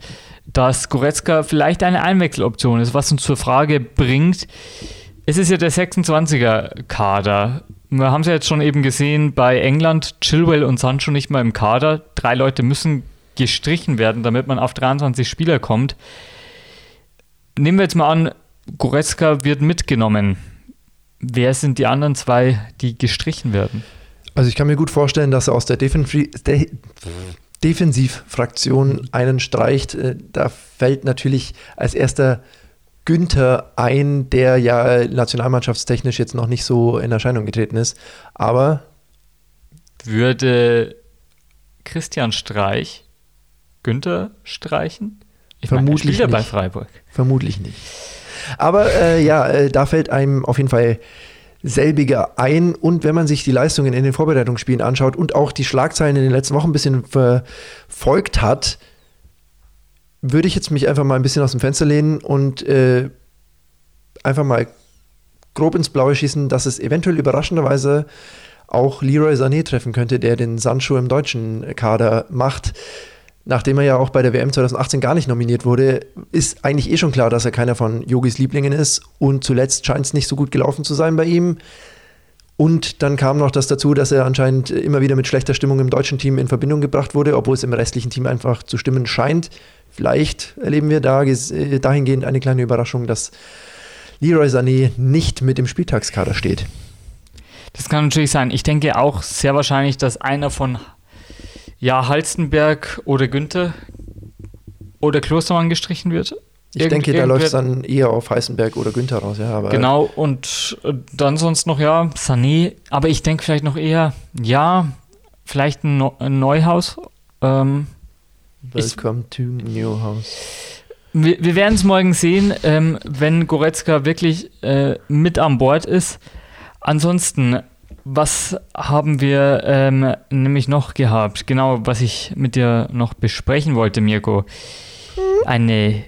dass Goretzka vielleicht eine Einwechseloption ist, was uns zur Frage bringt, es ist ja der 26er-Kader. Wir haben es ja jetzt schon eben gesehen bei England, Chilwell und Sancho nicht mal im Kader. Drei Leute müssen gestrichen werden, damit man auf 23 Spieler kommt. Nehmen wir jetzt mal an, Goretzka wird mitgenommen. Wer sind die anderen zwei, die gestrichen werden? Also ich kann mir gut vorstellen, dass er aus der Defensiv De Defensivfraktion einen streicht. Äh, da fällt natürlich als erster Günther ein, der ja nationalmannschaftstechnisch jetzt noch nicht so in Erscheinung getreten ist. Aber würde Christian Streich Günther streichen? Ich Vermutlich meine, bei Freiburg. Vermutlich nicht. Aber äh, ja, äh, da fällt einem auf jeden Fall selbiger ein. Und wenn man sich die Leistungen in den Vorbereitungsspielen anschaut und auch die Schlagzeilen in den letzten Wochen ein bisschen verfolgt hat, würde ich jetzt mich einfach mal ein bisschen aus dem Fenster lehnen und äh, einfach mal grob ins Blaue schießen, dass es eventuell überraschenderweise auch Leroy Sané treffen könnte, der den Sancho im deutschen Kader macht. Nachdem er ja auch bei der WM 2018 gar nicht nominiert wurde, ist eigentlich eh schon klar, dass er keiner von Yogis Lieblingen ist. Und zuletzt scheint es nicht so gut gelaufen zu sein bei ihm. Und dann kam noch das dazu, dass er anscheinend immer wieder mit schlechter Stimmung im deutschen Team in Verbindung gebracht wurde, obwohl es im restlichen Team einfach zu stimmen scheint. Vielleicht erleben wir da äh, dahingehend eine kleine Überraschung, dass Leroy Sané nicht mit im Spieltagskader steht. Das kann natürlich sein. Ich denke auch sehr wahrscheinlich, dass einer von ja, Halstenberg oder Günther oder Klostermann gestrichen wird. Ich Irgend, denke, da läuft es dann eher auf Heißenberg oder Günther raus, ja. Aber genau, und äh, dann sonst noch, ja, Sané, aber ich denke vielleicht noch eher, ja, vielleicht ein, Neuhaus. Ähm, Welcome ich, to Newhouse. Wir, wir werden es morgen sehen, ähm, wenn Goretzka wirklich äh, mit an Bord ist. Ansonsten, was haben wir ähm, nämlich noch gehabt? Genau, was ich mit dir noch besprechen wollte, Mirko. Eine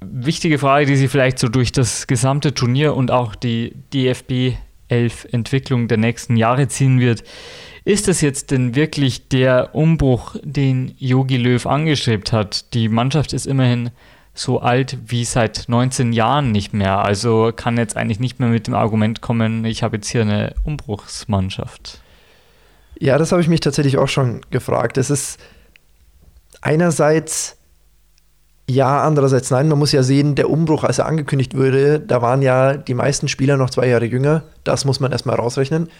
wichtige Frage, die sie vielleicht so durch das gesamte Turnier und auch die DFB 11 Entwicklung der nächsten Jahre ziehen wird. Ist das jetzt denn wirklich der Umbruch, den Yogi Löw angestrebt hat? Die Mannschaft ist immerhin so alt wie seit 19 Jahren nicht mehr. Also kann jetzt eigentlich nicht mehr mit dem Argument kommen, ich habe jetzt hier eine Umbruchsmannschaft. Ja, das habe ich mich tatsächlich auch schon gefragt. Es ist einerseits ja, andererseits nein. Man muss ja sehen, der Umbruch, als er angekündigt wurde, da waren ja die meisten Spieler noch zwei Jahre jünger. Das muss man erstmal rausrechnen.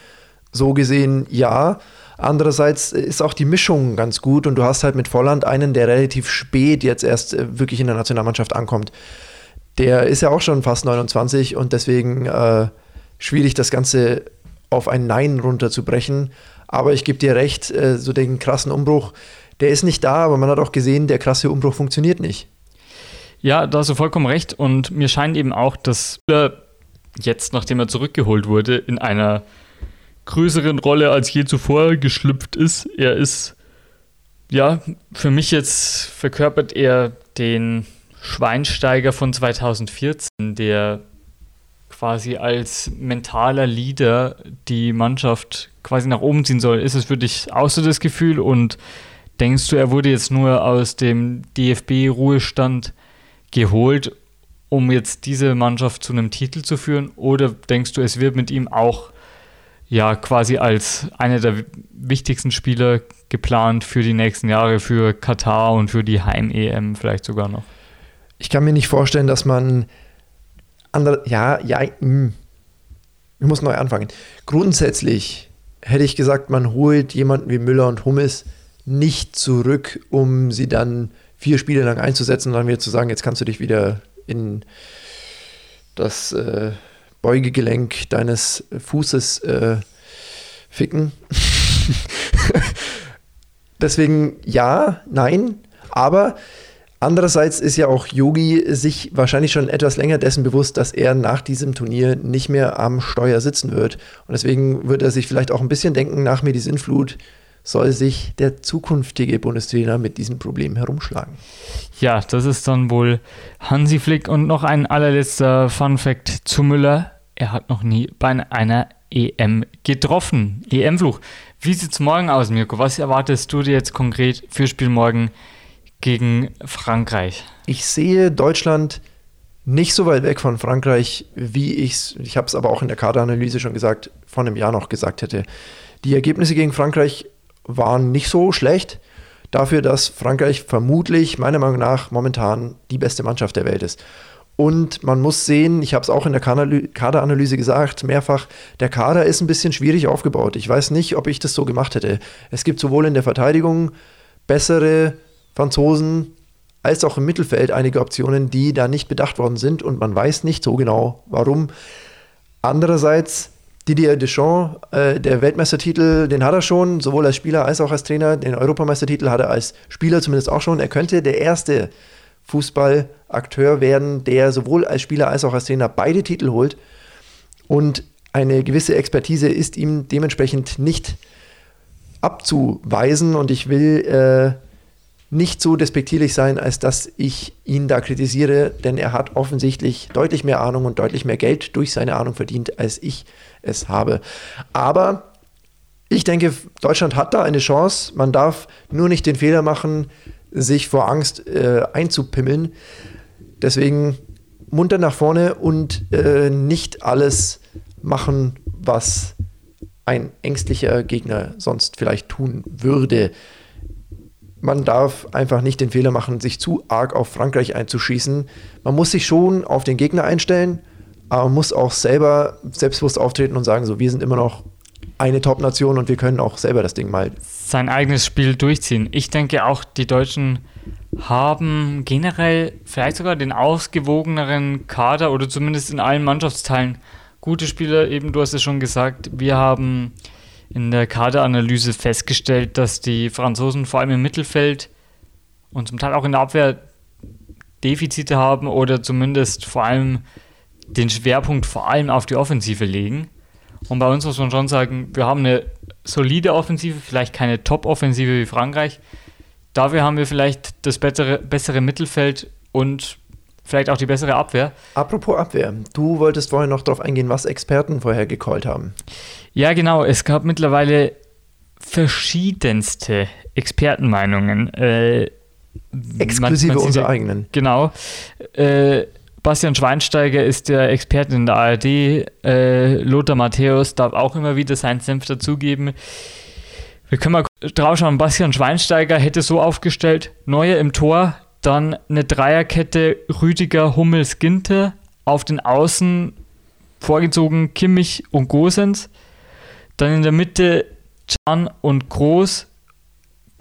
So gesehen ja. Andererseits ist auch die Mischung ganz gut und du hast halt mit Volland einen, der relativ spät jetzt erst äh, wirklich in der Nationalmannschaft ankommt. Der ist ja auch schon fast 29 und deswegen äh, schwierig, das Ganze auf ein Nein runterzubrechen. Aber ich gebe dir recht, äh, so den krassen Umbruch, der ist nicht da, aber man hat auch gesehen, der krasse Umbruch funktioniert nicht. Ja, da hast du vollkommen recht und mir scheint eben auch, dass jetzt, nachdem er zurückgeholt wurde, in einer größeren Rolle als je zuvor geschlüpft ist. Er ist, ja, für mich jetzt verkörpert er den Schweinsteiger von 2014, der quasi als mentaler Leader die Mannschaft quasi nach oben ziehen soll. Ist es für dich auch so das Gefühl und denkst du, er wurde jetzt nur aus dem DFB-Ruhestand geholt, um jetzt diese Mannschaft zu einem Titel zu führen? Oder denkst du, es wird mit ihm auch ja quasi als einer der wichtigsten Spieler geplant für die nächsten Jahre, für Katar und für die Heim-EM vielleicht sogar noch. Ich kann mir nicht vorstellen, dass man andere, ja, ja, mh. Hm. ich muss neu anfangen. Grundsätzlich hätte ich gesagt, man holt jemanden wie Müller und Hummes nicht zurück, um sie dann vier Spiele lang einzusetzen und dann wieder zu sagen, jetzt kannst du dich wieder in das äh, Beugegelenk deines Fußes äh, ficken. Deswegen ja, nein, aber andererseits ist ja auch Yogi sich wahrscheinlich schon etwas länger dessen bewusst, dass er nach diesem Turnier nicht mehr am Steuer sitzen wird. Und deswegen wird er sich vielleicht auch ein bisschen denken, nach mir die Sinnflut, soll sich der zukünftige Bundestrainer mit diesem Problem herumschlagen. Ja, das ist dann wohl Hansi Flick. Und noch ein allerletzter Fun Fact zu Müller. Er hat noch nie bei einer EM getroffen. EM-Fluch. Wie sieht es morgen aus, Mirko? Was erwartest du dir jetzt konkret für Spiel morgen gegen Frankreich? Ich sehe Deutschland nicht so weit weg von Frankreich, wie ich es, ich habe es aber auch in der Kaderanalyse schon gesagt, vor einem Jahr noch gesagt hätte. Die Ergebnisse gegen Frankreich waren nicht so schlecht, dafür, dass Frankreich vermutlich, meiner Meinung nach, momentan die beste Mannschaft der Welt ist. Und man muss sehen, ich habe es auch in der Kaderanalyse gesagt, mehrfach, der Kader ist ein bisschen schwierig aufgebaut. Ich weiß nicht, ob ich das so gemacht hätte. Es gibt sowohl in der Verteidigung bessere Franzosen als auch im Mittelfeld einige Optionen, die da nicht bedacht worden sind und man weiß nicht so genau, warum. Andererseits, Didier Deschamps, äh, der Weltmeistertitel, den hat er schon, sowohl als Spieler als auch als Trainer. Den Europameistertitel hat er als Spieler zumindest auch schon. Er könnte der erste Fußballakteur werden, der sowohl als Spieler als auch als Trainer beide Titel holt. Und eine gewisse Expertise ist ihm dementsprechend nicht abzuweisen. Und ich will äh, nicht so despektierlich sein, als dass ich ihn da kritisiere, denn er hat offensichtlich deutlich mehr Ahnung und deutlich mehr Geld durch seine Ahnung verdient, als ich es habe. Aber ich denke, Deutschland hat da eine Chance. Man darf nur nicht den Fehler machen, sich vor Angst äh, einzupimmeln. Deswegen munter nach vorne und äh, nicht alles machen, was ein ängstlicher Gegner sonst vielleicht tun würde man darf einfach nicht den Fehler machen, sich zu arg auf Frankreich einzuschießen. Man muss sich schon auf den Gegner einstellen, aber man muss auch selber selbstbewusst auftreten und sagen, so, wir sind immer noch eine Top-Nation und wir können auch selber das Ding mal. Sein eigenes Spiel durchziehen. Ich denke auch, die Deutschen haben generell vielleicht sogar den ausgewogeneren Kader oder zumindest in allen Mannschaftsteilen gute Spieler. Eben, du hast es schon gesagt, wir haben in der Kaderanalyse festgestellt, dass die Franzosen vor allem im Mittelfeld und zum Teil auch in der Abwehr Defizite haben oder zumindest vor allem den Schwerpunkt vor allem auf die Offensive legen. Und bei uns muss man schon sagen, wir haben eine solide Offensive, vielleicht keine Top-Offensive wie Frankreich. Dafür haben wir vielleicht das bessere, bessere Mittelfeld und vielleicht auch die bessere Abwehr. Apropos Abwehr, du wolltest vorher noch darauf eingehen, was Experten vorher gecallt haben. Ja, genau. Es gab mittlerweile verschiedenste Expertenmeinungen. Äh, Exklusive unserer eigenen. Genau. Äh, Bastian Schweinsteiger ist der Experte in der ARD. Äh, Lothar Matthäus darf auch immer wieder seinen Senf dazugeben. Wir können mal drauf schauen. Bastian Schweinsteiger hätte so aufgestellt: Neue im Tor, dann eine Dreierkette Rüdiger, Hummels, Ginter. Auf den Außen vorgezogen Kimmich und Gosens. Dann in der Mitte Can und Groß.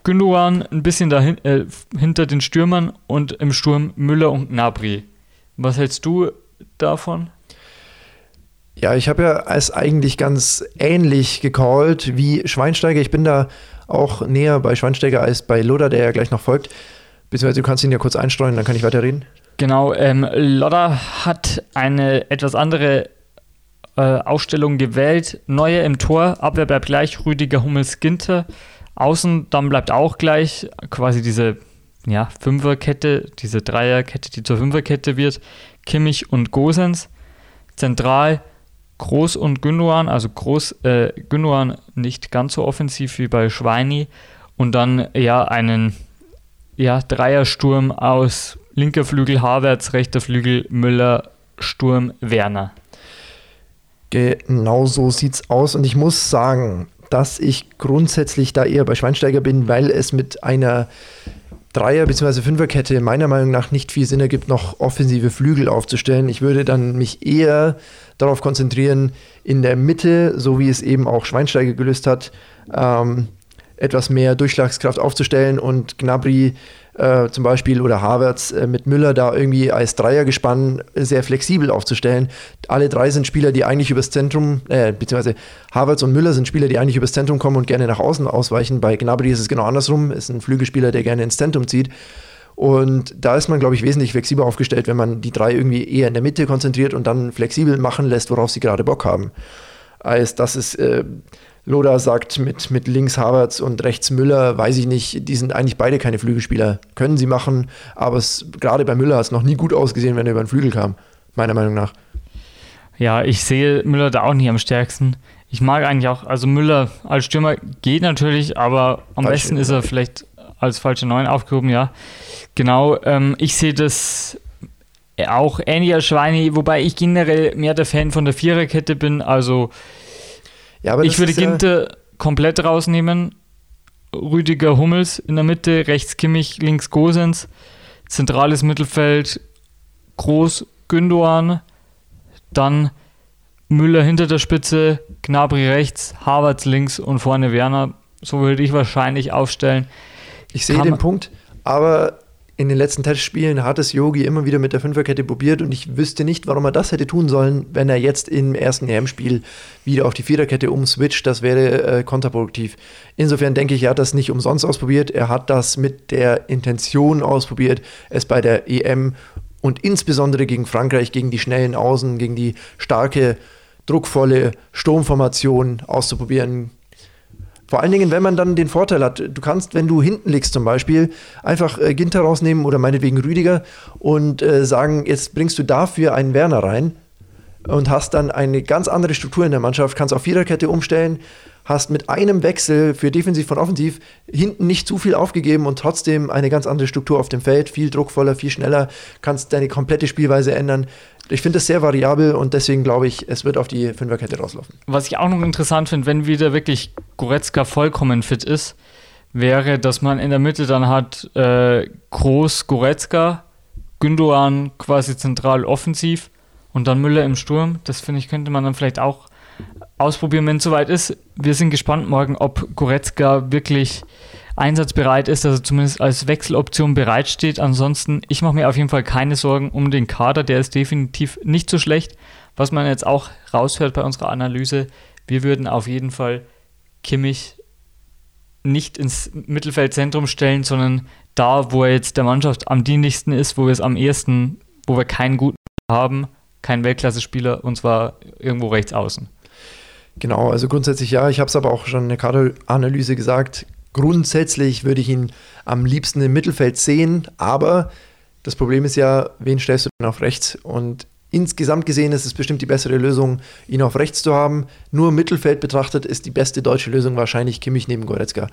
Gündogan ein bisschen dahin, äh, hinter den Stürmern und im Sturm Müller und Gnabry. Was hältst du davon? Ja, ich habe ja es eigentlich ganz ähnlich gecallt wie Schweinsteiger. Ich bin da auch näher bei Schweinsteiger als bei Loda, der ja gleich noch folgt. Beziehungsweise du kannst ihn ja kurz einstreuen, dann kann ich weiterreden. Genau, ähm, Lodder hat eine etwas andere äh, Aufstellung gewählt. Neue im Tor, Abwehr bleibt gleich, Rüdiger Hummels Ginter. Außen dann bleibt auch gleich quasi diese ja, Fünferkette, diese Dreierkette, die zur Fünferkette wird. Kimmich und Gosens. Zentral Groß und Gündogan, also Groß, äh, Gündogan nicht ganz so offensiv wie bei Schweini. Und dann ja einen ja, Dreiersturm aus linker Flügel Havertz, rechter Flügel Müller, Sturm Werner. Genau so sieht's aus. Und ich muss sagen, dass ich grundsätzlich da eher bei Schweinsteiger bin, weil es mit einer Dreier- bzw. Fünferkette meiner Meinung nach nicht viel Sinn ergibt, noch offensive Flügel aufzustellen. Ich würde dann mich eher darauf konzentrieren, in der Mitte, so wie es eben auch Schweinsteiger gelöst hat, ähm, etwas mehr Durchschlagskraft aufzustellen und Gnabry äh, zum Beispiel oder Havertz äh, mit Müller da irgendwie als Dreiergespann sehr flexibel aufzustellen. Alle drei sind Spieler, die eigentlich übers Zentrum, äh, beziehungsweise Havertz und Müller sind Spieler, die eigentlich übers Zentrum kommen und gerne nach außen ausweichen. Bei Gnabry ist es genau andersrum, ist ein Flügelspieler, der gerne ins Zentrum zieht. Und da ist man, glaube ich, wesentlich flexibler aufgestellt, wenn man die drei irgendwie eher in der Mitte konzentriert und dann flexibel machen lässt, worauf sie gerade Bock haben. Als dass es äh, Loda sagt mit, mit links Havertz und rechts Müller, weiß ich nicht, die sind eigentlich beide keine Flügelspieler. Können sie machen, aber es, gerade bei Müller hat es noch nie gut ausgesehen, wenn er über den Flügel kam, meiner Meinung nach. Ja, ich sehe Müller da auch nicht am stärksten. Ich mag eigentlich auch, also Müller als Stürmer geht natürlich, aber am Falsch besten ist er vielleicht als falsche 9 aufgehoben, ja. Genau, ähm, ich sehe das auch ähnlich als Schweini, wobei ich generell mehr der Fan von der Viererkette bin. Also Ja, ich würde ist ja- komplett rausnehmen. Rüdiger Hummels in der Mitte, rechts Kimmich, links Gosens. Zentrales Mittelfeld, Groß, Gündogan. Dann Müller hinter der Spitze, Gnabry rechts, Havertz links und vorne Werner. So würde ich wahrscheinlich aufstellen. Ich sehe den Punkt, aber in den letzten Testspielen hat es Yogi immer wieder mit der Fünferkette probiert und ich wüsste nicht, warum er das hätte tun sollen, wenn er jetzt im ersten EM-Spiel wieder auf die Viererkette umswitcht. Das wäre äh, kontraproduktiv. Insofern denke ich, er hat das nicht umsonst ausprobiert. Er hat das mit der Intention ausprobiert, es bei der EM und insbesondere gegen Frankreich, gegen die schnellen Außen, gegen die starke, druckvolle Sturmformation auszuprobieren. Vor allen Dingen, wenn man dann den Vorteil hat, du kannst, wenn du hinten liegst zum Beispiel, einfach äh, Ginter rausnehmen oder meinetwegen Rüdiger und äh, sagen, jetzt bringst du dafür einen Werner rein und hast dann eine ganz andere Struktur in der Mannschaft, kannst auf Viererkette umstellen, hast mit einem Wechsel für defensiv von offensiv hinten nicht zu viel aufgegeben und trotzdem eine ganz andere Struktur auf dem Feld, viel druckvoller, viel schneller, kannst deine komplette Spielweise ändern. Ich finde das sehr variabel und deswegen glaube ich, es wird auf die Fünferkette rauslaufen. Was ich auch noch interessant finde, wenn wieder wirklich Goretzka vollkommen fit ist, wäre, dass man in der Mitte dann hat äh, Groß Goretzka, Gündogan quasi zentral offensiv und dann Müller im Sturm. Das finde ich, könnte man dann vielleicht auch ausprobieren, wenn es soweit ist. Wir sind gespannt morgen, ob Goretzka wirklich einsatzbereit ist, dass er zumindest als Wechseloption bereitsteht. Ansonsten, ich mache mir auf jeden Fall keine Sorgen um den Kader, der ist definitiv nicht so schlecht. Was man jetzt auch raushört bei unserer Analyse, wir würden auf jeden Fall Kimmich nicht ins Mittelfeldzentrum stellen, sondern da, wo er jetzt der Mannschaft am dienlichsten ist, wo wir es am ehesten, wo wir keinen guten haben, keinen Weltklasse-Spieler, und zwar irgendwo rechts außen. Genau, also grundsätzlich ja. Ich habe es aber auch schon in der Kaderanalyse gesagt. Grundsätzlich würde ich ihn am liebsten im Mittelfeld sehen, aber das Problem ist ja, wen stellst du denn auf rechts? Und insgesamt gesehen ist es bestimmt die bessere Lösung, ihn auf rechts zu haben. Nur Mittelfeld betrachtet ist die beste deutsche Lösung wahrscheinlich Kimmich neben Goretzka.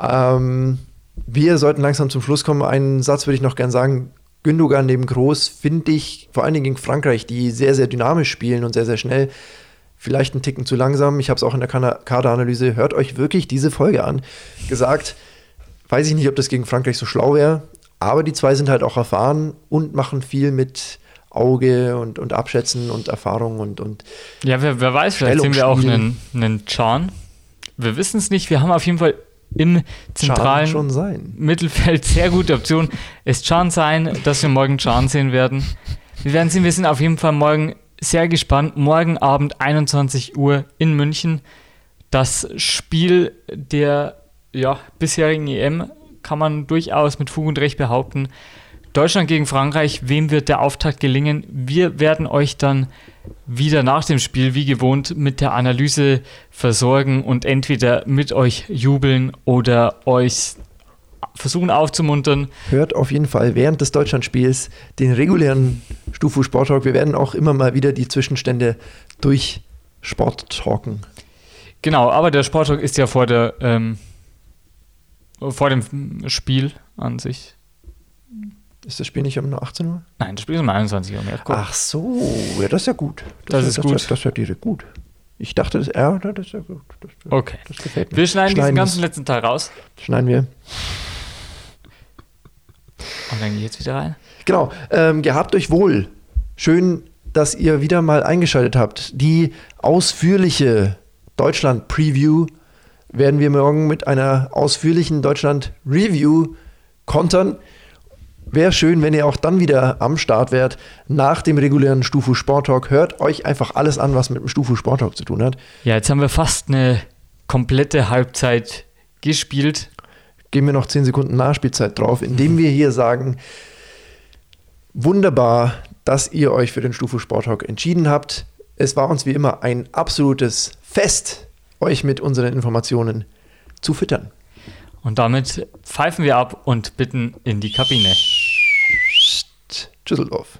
Ähm, wir sollten langsam zum Schluss kommen. Einen Satz würde ich noch gern sagen. Gündogan neben Groß finde ich, vor allen Dingen gegen Frankreich, die sehr, sehr dynamisch spielen und sehr, sehr schnell, vielleicht einen Ticken zu langsam. Ich habe es auch in der Kaderanalyse, hört euch wirklich diese Folge an, gesagt. Weiß ich nicht, ob das gegen Frankreich so schlau wäre, aber die zwei sind halt auch erfahren und machen viel mit Auge und, und Abschätzen und Erfahrung und, und Ja, wer, wer weiß, vielleicht sehen wir auch einen, einen Chan. Wir wissen es nicht. Wir haben auf jeden Fall im zentralen. Mittelfeld sehr gute Option. Es kann sein, dass wir morgen Chan sehen werden. Wir werden sehen, wir sind auf jeden Fall morgen sehr gespannt. Morgen Abend 21 Uhr in München. Das Spiel der ja, bisherigen EM kann man durchaus mit Fug und Recht behaupten. Deutschland gegen Frankreich, wem wird der Auftakt gelingen? Wir werden euch dann wieder nach dem Spiel, wie gewohnt, mit der Analyse versorgen und entweder mit euch jubeln oder euch versuchen aufzumuntern. Hört auf jeden Fall während des Deutschlandspiels den regulären Stufu Sport Talk. Wir werden auch immer mal wieder die Zwischenstände durch Sport talken. Genau, aber der Sporttalk ist ja vor der ähm, vor dem Spiel an sich. Ist das Spiel nicht um 18 Uhr? Nein, das Spiel ist um 21 Uhr. Ach so, ja, das ist ja gut. Das ist das, gut. Das, das ist ja direkt gut. Ich dachte, das, ja, das ist ja gut. Das, Okay. das gefällt mir. Wir schneiden diesen Schneiden ganzen wir's. letzten Teil raus Schneiden wir. Und dann geht's wieder rein. Genau, ähm, gehabt euch wohl. Schön, dass ihr wieder mal eingeschaltet habt. Die ausführliche Deutschland-Preview werden wir morgen mit einer ausführlichen Deutschland-Review kontern. Wäre schön, wenn ihr auch dann wieder am Start wärt nach dem regulären Stufu Sport Talk. Hört euch einfach alles an, was mit dem Stufu Sport Talk zu tun hat. Ja, jetzt haben wir fast eine komplette Halbzeit gespielt. Geben wir noch 10 Sekunden Nachspielzeit drauf, indem wir hier sagen, wunderbar, dass ihr euch für den Stufe Sport Talk entschieden habt. Es war uns wie immer ein absolutes Fest, euch mit unseren Informationen zu füttern. Und damit pfeifen wir ab und bitten in die Kabine. Tschüsseldorf.